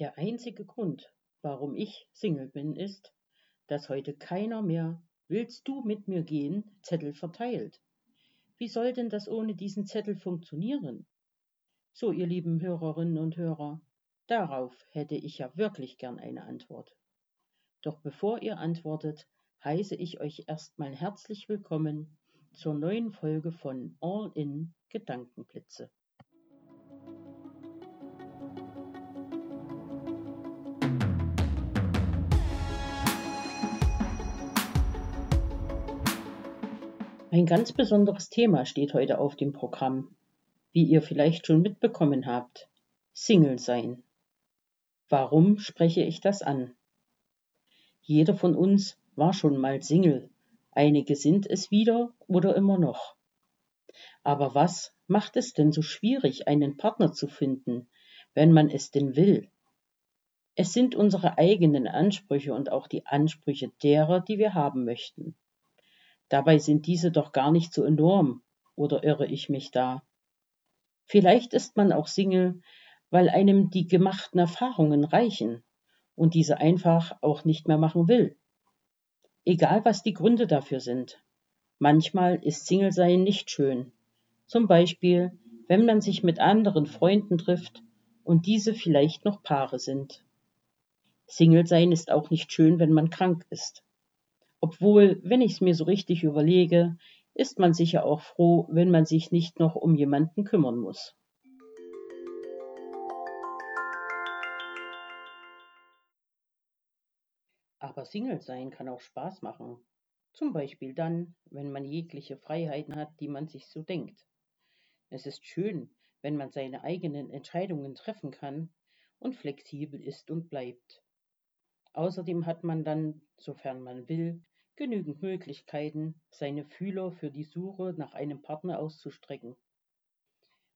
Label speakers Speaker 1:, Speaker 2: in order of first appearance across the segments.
Speaker 1: Der einzige Grund, warum ich Single bin, ist, dass heute keiner mehr Willst du mit mir gehen? Zettel verteilt. Wie soll denn das ohne diesen Zettel funktionieren? So, ihr lieben Hörerinnen und Hörer, darauf hätte ich ja wirklich gern eine Antwort. Doch bevor ihr antwortet, heiße ich euch erstmal herzlich willkommen zur neuen Folge von All in Gedankenblitze. Ein ganz besonderes Thema steht heute auf dem Programm, wie ihr vielleicht schon mitbekommen habt. Single sein. Warum spreche ich das an? Jeder von uns war schon mal Single, einige sind es wieder oder immer noch. Aber was macht es denn so schwierig, einen Partner zu finden, wenn man es denn will? Es sind unsere eigenen Ansprüche und auch die Ansprüche derer, die wir haben möchten. Dabei sind diese doch gar nicht so enorm, oder irre ich mich da? Vielleicht ist man auch Single, weil einem die gemachten Erfahrungen reichen und diese einfach auch nicht mehr machen will. Egal was die Gründe dafür sind. Manchmal ist Single-Sein nicht schön. Zum Beispiel, wenn man sich mit anderen Freunden trifft und diese vielleicht noch Paare sind. Single-Sein ist auch nicht schön, wenn man krank ist. Obwohl, wenn ich's mir so richtig überlege, ist man sicher auch froh, wenn man sich nicht noch um jemanden kümmern muss. Aber Single sein kann auch Spaß machen. Zum Beispiel dann, wenn man jegliche Freiheiten hat, die man sich so denkt. Es ist schön, wenn man seine eigenen Entscheidungen treffen kann und flexibel ist und bleibt. Außerdem hat man dann, sofern man will, genügend Möglichkeiten, seine Fühler für die Suche nach einem Partner auszustrecken.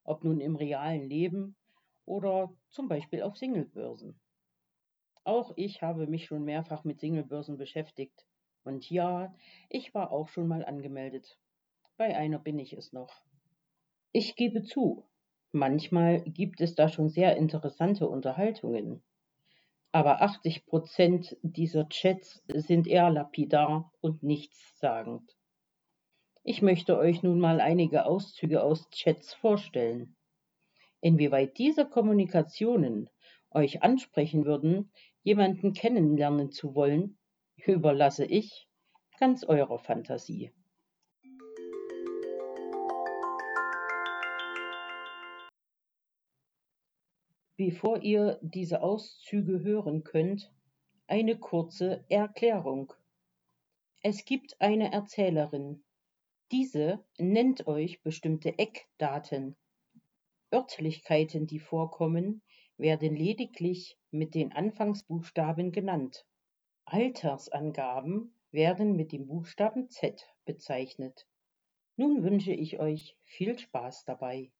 Speaker 1: Ob nun im realen Leben oder zum Beispiel auf Singlebörsen. Auch ich habe mich schon mehrfach mit Singlebörsen beschäftigt. Und ja, ich war auch schon mal angemeldet. Bei einer bin ich es noch. Ich gebe zu, manchmal gibt es da schon sehr interessante Unterhaltungen aber 80 Prozent dieser Chats sind eher lapidar und nichtssagend. Ich möchte euch nun mal einige Auszüge aus Chats vorstellen. Inwieweit diese Kommunikationen euch ansprechen würden, jemanden kennenlernen zu wollen, überlasse ich ganz eurer Fantasie. Bevor ihr diese Auszüge hören könnt, eine kurze Erklärung. Es gibt eine Erzählerin. Diese nennt euch bestimmte Eckdaten. Örtlichkeiten, die vorkommen, werden lediglich mit den Anfangsbuchstaben genannt. Altersangaben werden mit dem Buchstaben Z bezeichnet. Nun wünsche ich euch viel Spaß dabei.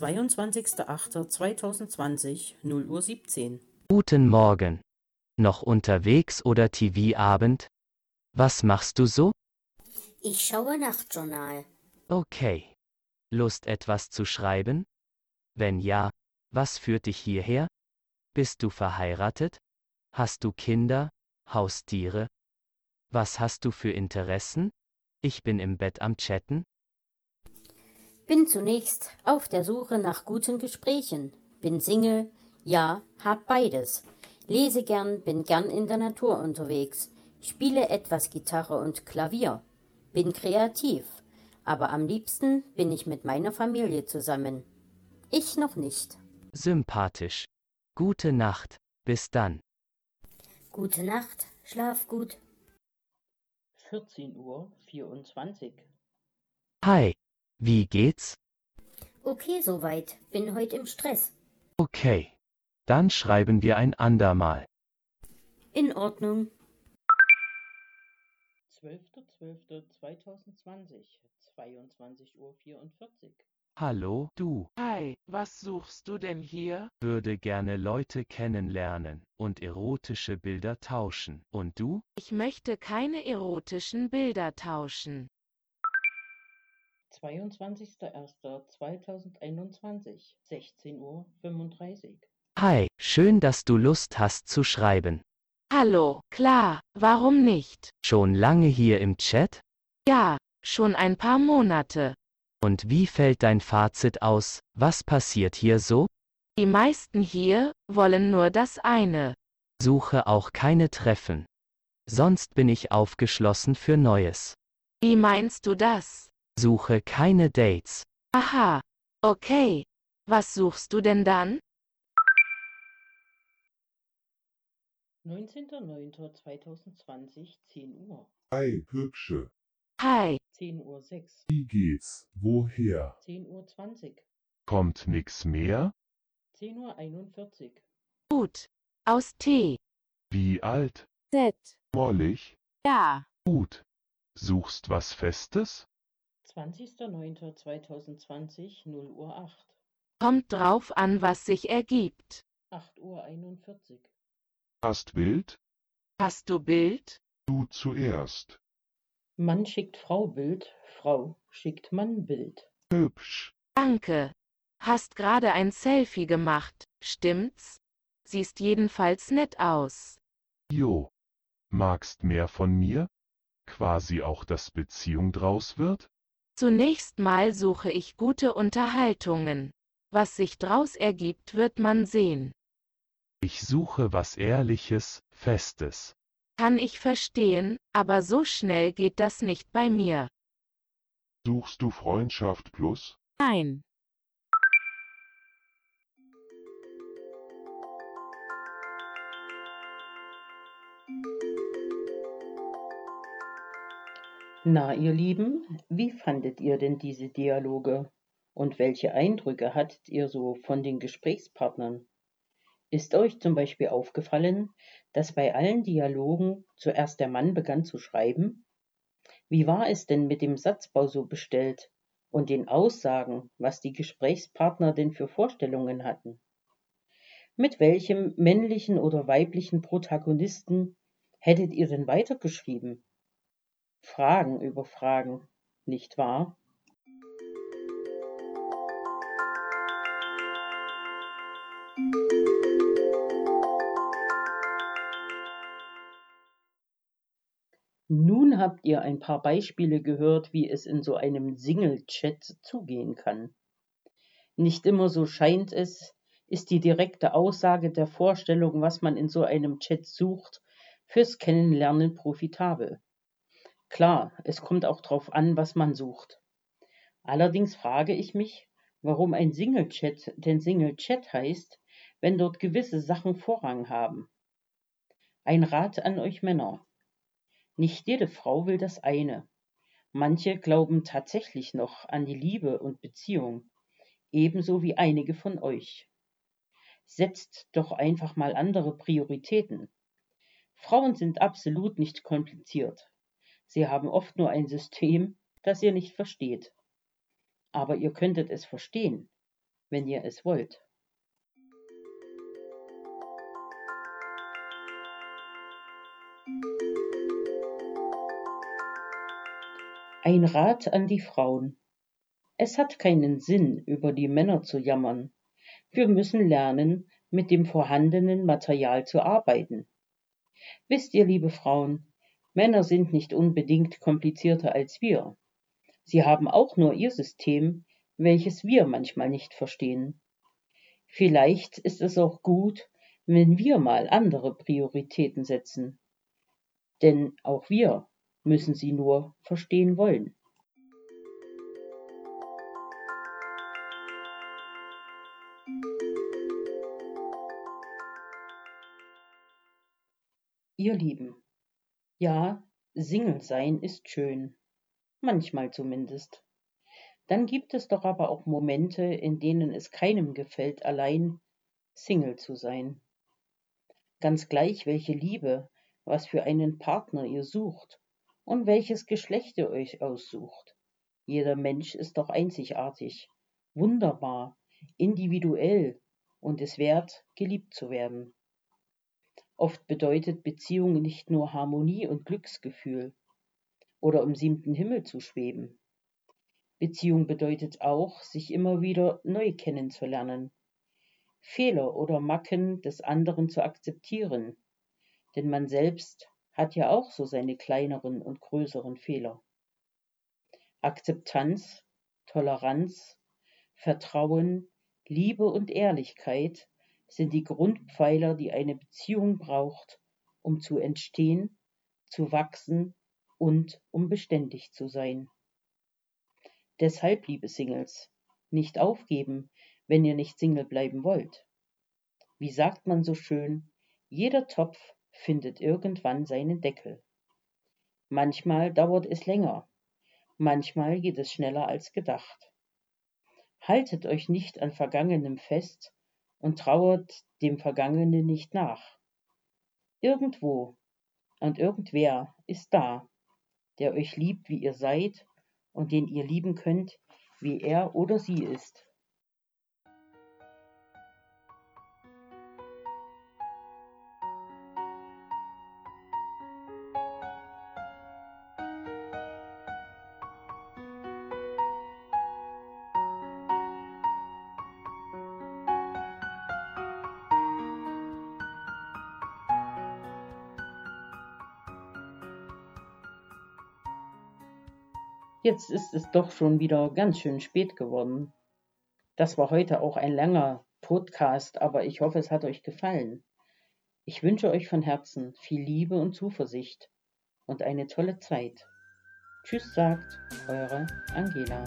Speaker 1: 22.08.2020, 0 Uhr 17.
Speaker 2: Guten Morgen. Noch unterwegs oder TV-Abend? Was machst du so?
Speaker 3: Ich schaue Nachtjournal.
Speaker 2: Okay. Lust etwas zu schreiben? Wenn ja, was führt dich hierher? Bist du verheiratet? Hast du Kinder, Haustiere? Was hast du für Interessen? Ich bin im Bett am Chatten.
Speaker 3: Bin zunächst auf der Suche nach guten Gesprächen. Bin Single, ja, hab beides. Lese gern, bin gern in der Natur unterwegs. Spiele etwas Gitarre und Klavier. Bin kreativ, aber am liebsten bin ich mit meiner Familie zusammen. Ich noch nicht.
Speaker 2: Sympathisch. Gute Nacht. Bis dann.
Speaker 3: Gute Nacht. Schlaf gut.
Speaker 1: 14 Uhr 24.
Speaker 2: Hi. Wie geht's?
Speaker 3: Okay soweit. Bin heute im Stress.
Speaker 2: Okay. Dann schreiben wir ein andermal.
Speaker 3: In Ordnung.
Speaker 1: 12.12.2020, 22.44 Uhr.
Speaker 2: Hallo, du.
Speaker 4: Hi, was suchst du denn hier?
Speaker 2: Würde gerne Leute kennenlernen und erotische Bilder tauschen. Und du?
Speaker 4: Ich möchte keine erotischen Bilder tauschen.
Speaker 1: 22.01.2021, 16.35 Uhr.
Speaker 2: Hi, schön, dass du Lust hast zu schreiben.
Speaker 4: Hallo, klar, warum nicht?
Speaker 2: Schon lange hier im Chat?
Speaker 4: Ja, schon ein paar Monate.
Speaker 2: Und wie fällt dein Fazit aus? Was passiert hier so?
Speaker 4: Die meisten hier wollen nur das eine.
Speaker 2: Suche auch keine Treffen. Sonst bin ich aufgeschlossen für Neues.
Speaker 4: Wie meinst du das?
Speaker 2: Suche keine Dates.
Speaker 4: Aha, okay. Was suchst du denn dann?
Speaker 1: 19.09.2020, 10 Uhr.
Speaker 5: Hi, Hübsche.
Speaker 4: Hi,
Speaker 1: 10.06 Uhr.
Speaker 5: Wie geht's? Woher?
Speaker 1: 10.20 Uhr.
Speaker 5: Kommt nix mehr?
Speaker 1: 10.41 Uhr.
Speaker 4: gut. Aus T.
Speaker 5: Wie alt?
Speaker 4: Z.
Speaker 5: Mollig?
Speaker 4: Ja.
Speaker 5: Gut. Suchst was Festes?
Speaker 1: 20.09.2020, 0 Uhr 8.
Speaker 4: Kommt drauf an, was sich ergibt.
Speaker 1: 8 Uhr 41.
Speaker 5: Hast Bild?
Speaker 4: Hast du Bild?
Speaker 5: Du zuerst.
Speaker 1: Mann schickt Frau Bild, Frau schickt Mann Bild.
Speaker 5: Hübsch.
Speaker 4: Danke. Hast gerade ein Selfie gemacht, stimmt's? Siehst jedenfalls nett aus.
Speaker 5: Jo. Magst mehr von mir? Quasi auch, dass Beziehung draus wird?
Speaker 4: Zunächst mal suche ich gute Unterhaltungen. Was sich draus ergibt, wird man sehen.
Speaker 5: Ich suche was Ehrliches, Festes.
Speaker 4: Kann ich verstehen, aber so schnell geht das nicht bei mir.
Speaker 5: Suchst du Freundschaft plus?
Speaker 4: Nein.
Speaker 1: Na, ihr Lieben, wie fandet ihr denn diese Dialoge? Und welche Eindrücke hattet ihr so von den Gesprächspartnern? Ist euch zum Beispiel aufgefallen, dass bei allen Dialogen zuerst der Mann begann zu schreiben? Wie war es denn mit dem Satzbau so bestellt und den Aussagen, was die Gesprächspartner denn für Vorstellungen hatten? Mit welchem männlichen oder weiblichen Protagonisten hättet ihr denn weitergeschrieben? Fragen über Fragen, nicht wahr? Nun habt ihr ein paar Beispiele gehört, wie es in so einem Single-Chat zugehen kann. Nicht immer so scheint es, ist die direkte Aussage der Vorstellung, was man in so einem Chat sucht, fürs Kennenlernen profitabel. Klar, es kommt auch drauf an, was man sucht. Allerdings frage ich mich, warum ein Single-Chat denn Single-Chat heißt, wenn dort gewisse Sachen Vorrang haben. Ein Rat an euch Männer. Nicht jede Frau will das eine. Manche glauben tatsächlich noch an die Liebe und Beziehung, ebenso wie einige von euch. Setzt doch einfach mal andere Prioritäten. Frauen sind absolut nicht kompliziert. Sie haben oft nur ein System, das ihr nicht versteht. Aber ihr könntet es verstehen, wenn ihr es wollt. Ein Rat an die Frauen. Es hat keinen Sinn, über die Männer zu jammern. Wir müssen lernen, mit dem vorhandenen Material zu arbeiten. Wisst ihr, liebe Frauen, Männer sind nicht unbedingt komplizierter als wir. Sie haben auch nur ihr System, welches wir manchmal nicht verstehen. Vielleicht ist es auch gut, wenn wir mal andere Prioritäten setzen. Denn auch wir müssen sie nur verstehen wollen. Ihr Lieben, ja, Single sein ist schön, manchmal zumindest. Dann gibt es doch aber auch Momente, in denen es keinem gefällt, allein Single zu sein. Ganz gleich, welche Liebe, was für einen Partner ihr sucht und welches Geschlecht ihr euch aussucht. Jeder Mensch ist doch einzigartig wunderbar, individuell und es wert, geliebt zu werden. Oft bedeutet Beziehung nicht nur Harmonie und Glücksgefühl oder im siebten Himmel zu schweben. Beziehung bedeutet auch, sich immer wieder neu kennenzulernen, Fehler oder Macken des anderen zu akzeptieren, denn man selbst hat ja auch so seine kleineren und größeren Fehler. Akzeptanz, Toleranz, Vertrauen, Liebe und Ehrlichkeit sind die Grundpfeiler, die eine Beziehung braucht, um zu entstehen, zu wachsen und um beständig zu sein. Deshalb, liebe Singles, nicht aufgeben, wenn ihr nicht Single bleiben wollt. Wie sagt man so schön, jeder Topf findet irgendwann seinen Deckel. Manchmal dauert es länger, manchmal geht es schneller als gedacht. Haltet euch nicht an Vergangenem fest und trauert dem Vergangenen nicht nach. Irgendwo und irgendwer ist da, der euch liebt, wie ihr seid und den ihr lieben könnt, wie er oder sie ist. Jetzt ist es doch schon wieder ganz schön spät geworden. Das war heute auch ein langer Podcast, aber ich hoffe, es hat euch gefallen. Ich wünsche euch von Herzen viel Liebe und Zuversicht und eine tolle Zeit. Tschüss sagt eure Angela.